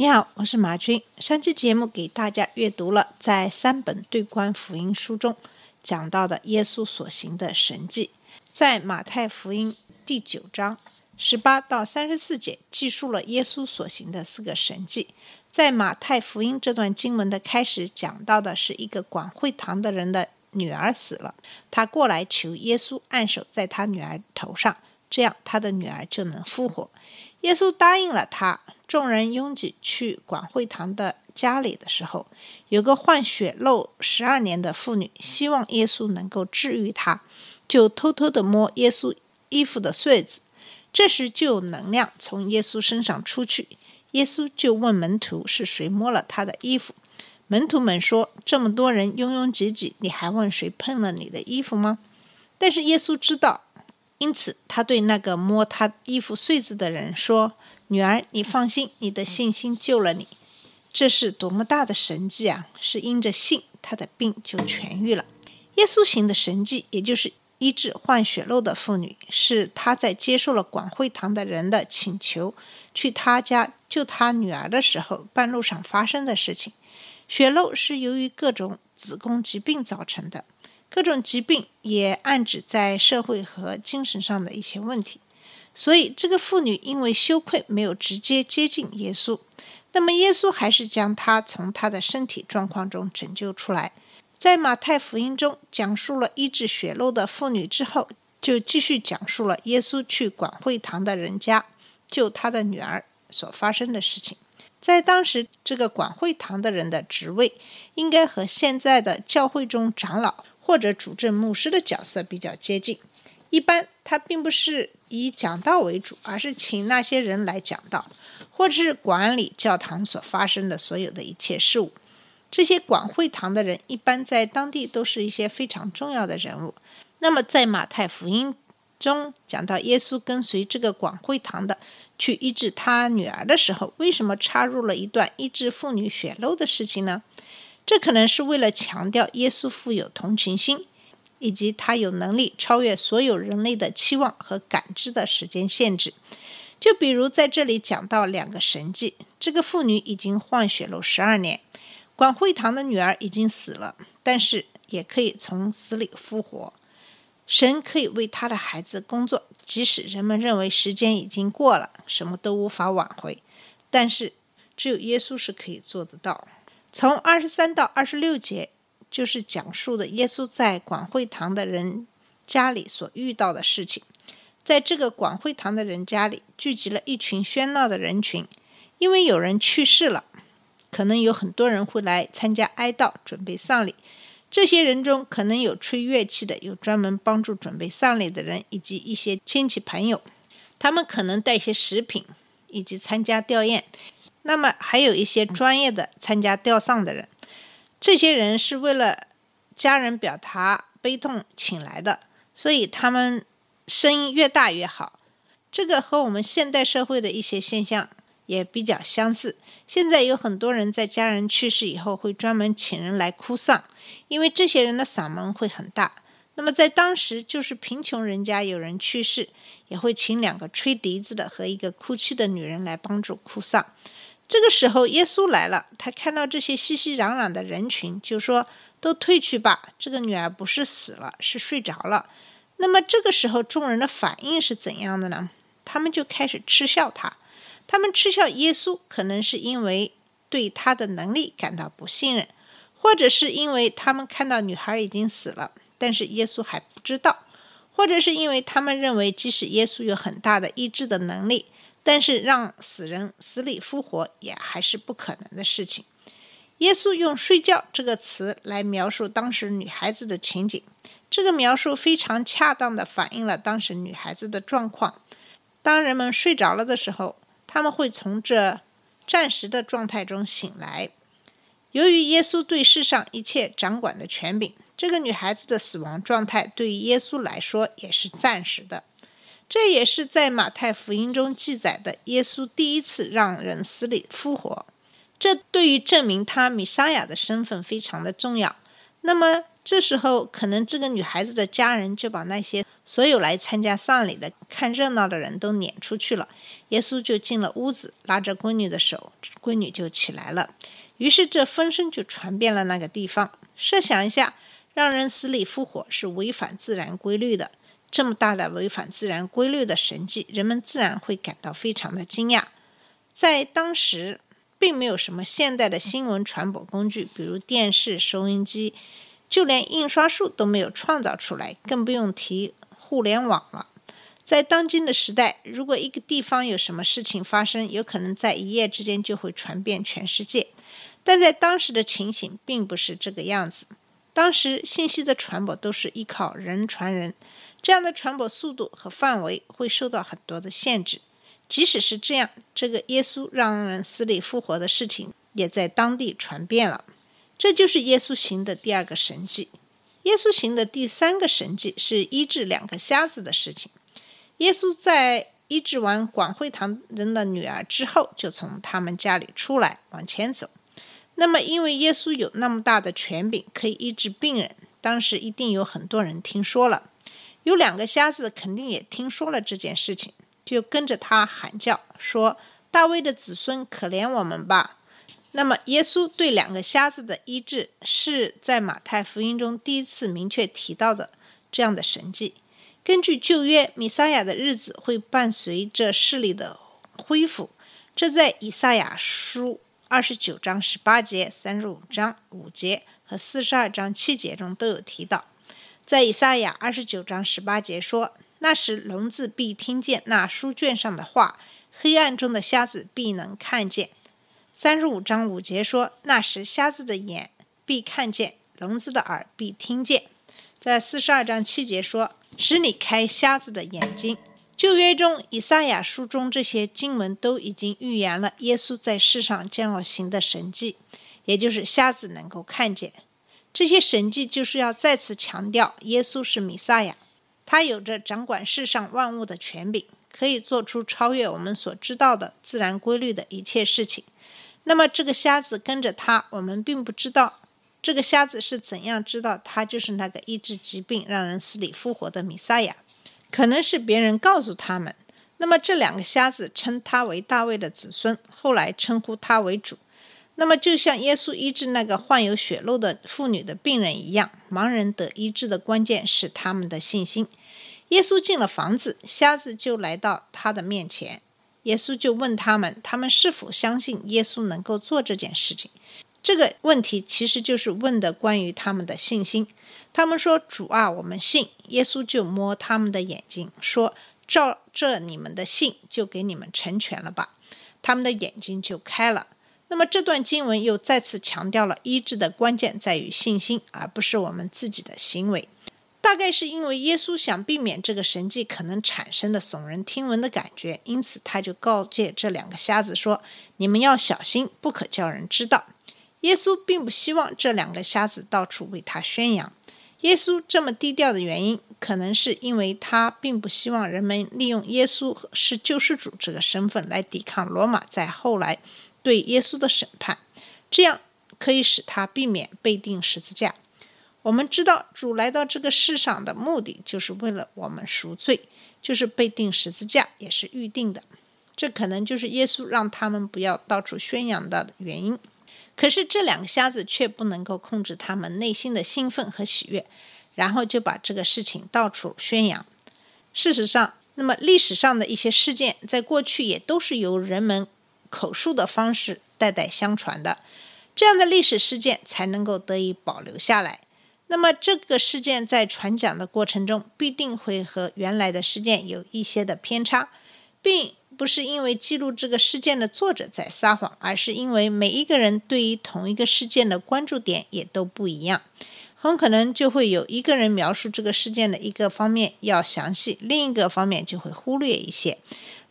你好，我是马军。上期节目给大家阅读了在三本对观福音书中讲到的耶稣所行的神迹，在马太福音第九章十八到三十四节记述了耶稣所行的四个神迹。在马太福音这段经文的开始讲到的是一个管会堂的人的女儿死了，他过来求耶稣按手在他女儿头上，这样他的女儿就能复活。耶稣答应了他。众人拥挤去管会堂的家里的时候，有个患血漏十二年的妇女，希望耶稣能够治愈她，就偷偷地摸耶稣衣服的穗子。这时就有能量从耶稣身上出去。耶稣就问门徒是谁摸了他的衣服。门徒们说：“这么多人拥拥挤挤，你还问谁碰了你的衣服吗？”但是耶稣知道，因此他对那个摸他衣服穗子的人说。女儿，你放心，你的信心救了你。这是多么大的神迹啊！是因着信，他的病就痊愈了。耶稣行的神迹，也就是医治患血漏的妇女，是他在接受了广会堂的人的请求，去他家救他女儿的时候，半路上发生的事情。血漏是由于各种子宫疾病造成的，各种疾病也暗指在社会和精神上的一些问题。所以，这个妇女因为羞愧，没有直接接近耶稣。那么，耶稣还是将她从她的身体状况中拯救出来。在马太福音中讲述了医治血漏的妇女之后，就继续讲述了耶稣去管会堂的人家救他的女儿所发生的事情。在当时，这个管会堂的人的职位应该和现在的教会中长老或者主政牧师的角色比较接近。一般他并不是以讲道为主，而是请那些人来讲道，或者是管理教堂所发生的所有的一切事物。这些管会堂的人一般在当地都是一些非常重要的人物。那么在马太福音中讲到耶稣跟随这个广会堂的去医治他女儿的时候，为什么插入了一段医治妇女血漏的事情呢？这可能是为了强调耶稣富有同情心。以及他有能力超越所有人类的期望和感知的时间限制。就比如在这里讲到两个神迹：这个妇女已经换血了十二年，管会堂的女儿已经死了，但是也可以从死里复活。神可以为他的孩子工作，即使人们认为时间已经过了，什么都无法挽回，但是只有耶稣是可以做得到。从二十三到二十六节。就是讲述的耶稣在广会堂的人家里所遇到的事情。在这个广会堂的人家里，聚集了一群喧闹的人群，因为有人去世了，可能有很多人会来参加哀悼、准备丧礼。这些人中，可能有吹乐器的，有专门帮助准备丧礼的人，以及一些亲戚朋友，他们可能带些食品，以及参加吊唁。那么，还有一些专业的参加吊丧的人。这些人是为了家人表达悲痛请来的，所以他们声音越大越好。这个和我们现代社会的一些现象也比较相似。现在有很多人在家人去世以后会专门请人来哭丧，因为这些人的嗓门会很大。那么在当时，就是贫穷人家有人去世，也会请两个吹笛子的和一个哭泣的女人来帮助哭丧。这个时候，耶稣来了。他看到这些熙熙攘攘的人群，就说：“都退去吧，这个女儿不是死了，是睡着了。”那么这个时候，众人的反应是怎样的呢？他们就开始嗤笑他。他们嗤笑耶稣，可能是因为对他的能力感到不信任，或者是因为他们看到女孩已经死了，但是耶稣还不知道，或者是因为他们认为，即使耶稣有很大的医治的能力。但是让死人死里复活也还是不可能的事情。耶稣用“睡觉”这个词来描述当时女孩子的情景，这个描述非常恰当地反映了当时女孩子的状况。当人们睡着了的时候，他们会从这暂时的状态中醒来。由于耶稣对世上一切掌管的权柄，这个女孩子的死亡状态对于耶稣来说也是暂时的。这也是在马太福音中记载的耶稣第一次让人死里复活。这对于证明他米沙亚的身份非常的重要。那么这时候，可能这个女孩子的家人就把那些所有来参加丧礼的、看热闹的人都撵出去了。耶稣就进了屋子，拉着闺女的手，闺女就起来了。于是这风声就传遍了那个地方。设想一下，让人死里复活是违反自然规律的，这么大的违反自然规律的神迹，人们自然会感到非常的惊讶。在当时，并没有什么现代的新闻传播工具，比如电视、收音机，就连印刷术都没有创造出来，更不用提互联网了。在当今的时代，如果一个地方有什么事情发生，有可能在一夜之间就会传遍全世界。但在当时的情形并不是这个样子。当时信息的传播都是依靠人传人，这样的传播速度和范围会受到很多的限制。即使是这样，这个耶稣让人死里复活的事情也在当地传遍了。这就是耶稣行的第二个神迹。耶稣行的第三个神迹是医治两个瞎子的事情。耶稣在医治完广惠堂人的女儿之后，就从他们家里出来往前走。那么，因为耶稣有那么大的权柄，可以医治病人，当时一定有很多人听说了。有两个瞎子肯定也听说了这件事情，就跟着他喊叫说：“大卫的子孙，可怜我们吧！”那么，耶稣对两个瞎子的医治，是在马太福音中第一次明确提到的这样的神迹。根据旧约，弥撒亚的日子会伴随着视力的恢复，这在以赛亚书。二十九章十八节、三十五章五节和四十二章七节中都有提到。在以赛亚二十九章十八节说：“那时聋子必听见那书卷上的话，黑暗中的瞎子必能看见。”三十五章五节说：“那时瞎子的眼必看见，聋子的耳必听见。”在四十二章七节说：“使你开瞎子的眼睛。”旧约中，以赛亚书中这些经文都已经预言了耶稣在世上将要行的神迹，也就是瞎子能够看见。这些神迹就是要再次强调耶稣是弥撒亚，他有着掌管世上万物的权柄，可以做出超越我们所知道的自然规律的一切事情。那么，这个瞎子跟着他，我们并不知道这个瞎子是怎样知道他就是那个医治疾病、让人死里复活的弥撒亚。可能是别人告诉他们，那么这两个瞎子称他为大卫的子孙，后来称呼他为主。那么就像耶稣医治那个患有血漏的妇女的病人一样，盲人得医治的关键是他们的信心。耶稣进了房子，瞎子就来到他的面前，耶稣就问他们，他们是否相信耶稣能够做这件事情？这个问题其实就是问的关于他们的信心。他们说：“主啊，我们信。”耶稣就摸他们的眼睛，说：“照着你们的信，就给你们成全了吧。”他们的眼睛就开了。那么这段经文又再次强调了医治的关键在于信心，而不是我们自己的行为。大概是因为耶稣想避免这个神迹可能产生的耸人听闻的感觉，因此他就告诫这两个瞎子说：“你们要小心，不可叫人知道。”耶稣并不希望这两个瞎子到处为他宣扬。耶稣这么低调的原因，可能是因为他并不希望人们利用耶稣是救世主这个身份来抵抗罗马在后来对耶稣的审判，这样可以使他避免被钉十字架。我们知道，主来到这个世上的目的就是为了我们赎罪，就是被钉十字架也是预定的。这可能就是耶稣让他们不要到处宣扬的原因。可是这两个瞎子却不能够控制他们内心的兴奋和喜悦，然后就把这个事情到处宣扬。事实上，那么历史上的一些事件，在过去也都是由人们口述的方式代代相传的，这样的历史事件才能够得以保留下来。那么这个事件在传讲的过程中，必定会和原来的事件有一些的偏差，并。不是因为记录这个事件的作者在撒谎，而是因为每一个人对于同一个事件的关注点也都不一样，很可能就会有一个人描述这个事件的一个方面要详细，另一个方面就会忽略一些。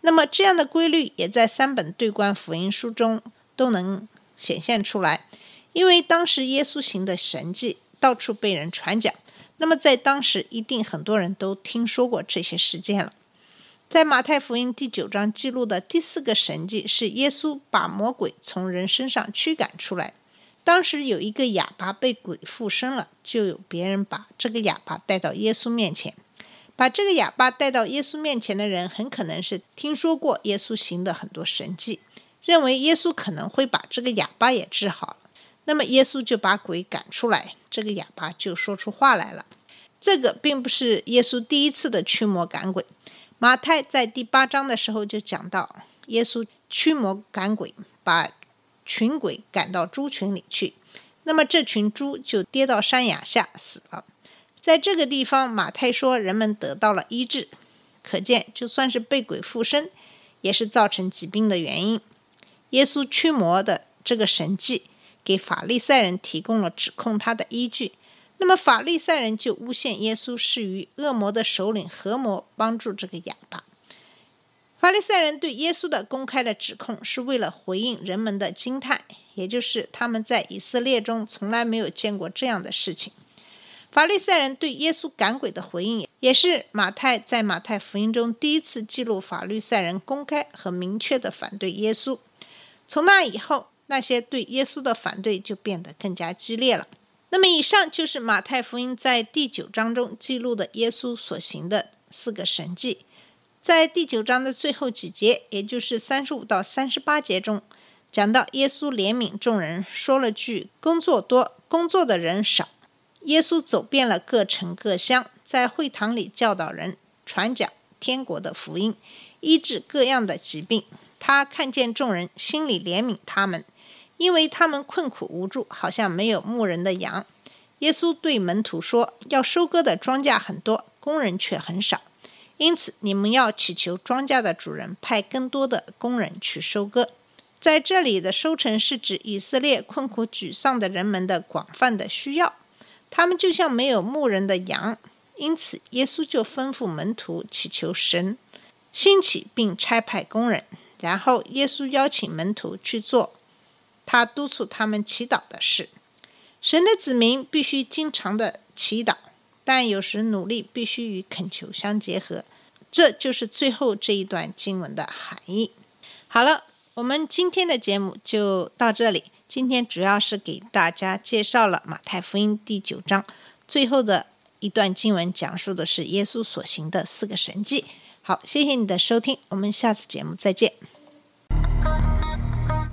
那么这样的规律也在三本对观福音书中都能显现出来。因为当时耶稣行的神迹到处被人传讲，那么在当时一定很多人都听说过这些事件了。在马太福音第九章记录的第四个神迹是耶稣把魔鬼从人身上驱赶出来。当时有一个哑巴被鬼附身了，就有别人把这个哑巴带到耶稣面前。把这个哑巴带到耶稣面前的人，很可能是听说过耶稣行的很多神迹，认为耶稣可能会把这个哑巴也治好了。那么耶稣就把鬼赶出来，这个哑巴就说出话来了。这个并不是耶稣第一次的驱魔赶鬼。马太在第八章的时候就讲到，耶稣驱魔赶鬼，把群鬼赶到猪群里去，那么这群猪就跌到山崖下死了。在这个地方，马太说人们得到了医治，可见就算是被鬼附身，也是造成疾病的原因。耶稣驱魔的这个神迹，给法利赛人提供了指控他的依据。那么法利赛人就诬陷耶稣是与恶魔的首领合谋帮助这个哑巴。法利赛人对耶稣的公开的指控是为了回应人们的惊叹，也就是他们在以色列中从来没有见过这样的事情。法利赛人对耶稣赶鬼的回应，也是马太在马太福音中第一次记录法利赛人公开和明确的反对耶稣。从那以后，那些对耶稣的反对就变得更加激烈了。那么，以上就是马太福音在第九章中记录的耶稣所行的四个神迹。在第九章的最后几节，也就是三十五到三十八节中，讲到耶稣怜悯众人，说了句“工作多，工作的人少”。耶稣走遍了各城各乡，在会堂里教导人，传讲天国的福音，医治各样的疾病。他看见众人，心里怜悯他们。因为他们困苦无助，好像没有牧人的羊。耶稣对门徒说：“要收割的庄稼很多，工人却很少，因此你们要祈求庄稼的主人派更多的工人去收割。”在这里的收成是指以色列困苦沮丧的人们的广泛的需要，他们就像没有牧人的羊，因此耶稣就吩咐门徒祈求神兴起并差派工人，然后耶稣邀请门徒去做。他督促他们祈祷的事，神的子民必须经常的祈祷，但有时努力必须与恳求相结合。这就是最后这一段经文的含义。好了，我们今天的节目就到这里。今天主要是给大家介绍了马太福音第九章最后的一段经文，讲述的是耶稣所行的四个神迹。好，谢谢你的收听，我们下次节目再见。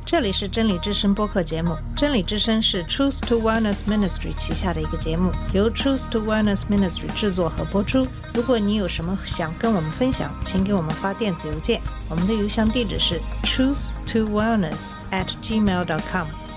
这里是真理之声播客节目。真理之声是 Truth to Wellness Ministry 旗下的一个节目，由 Truth to Wellness Ministry 制作和播出。如果你有什么想跟我们分享，请给我们发电子邮件，我们的邮箱地址是 truth to wellness at gmail dot com。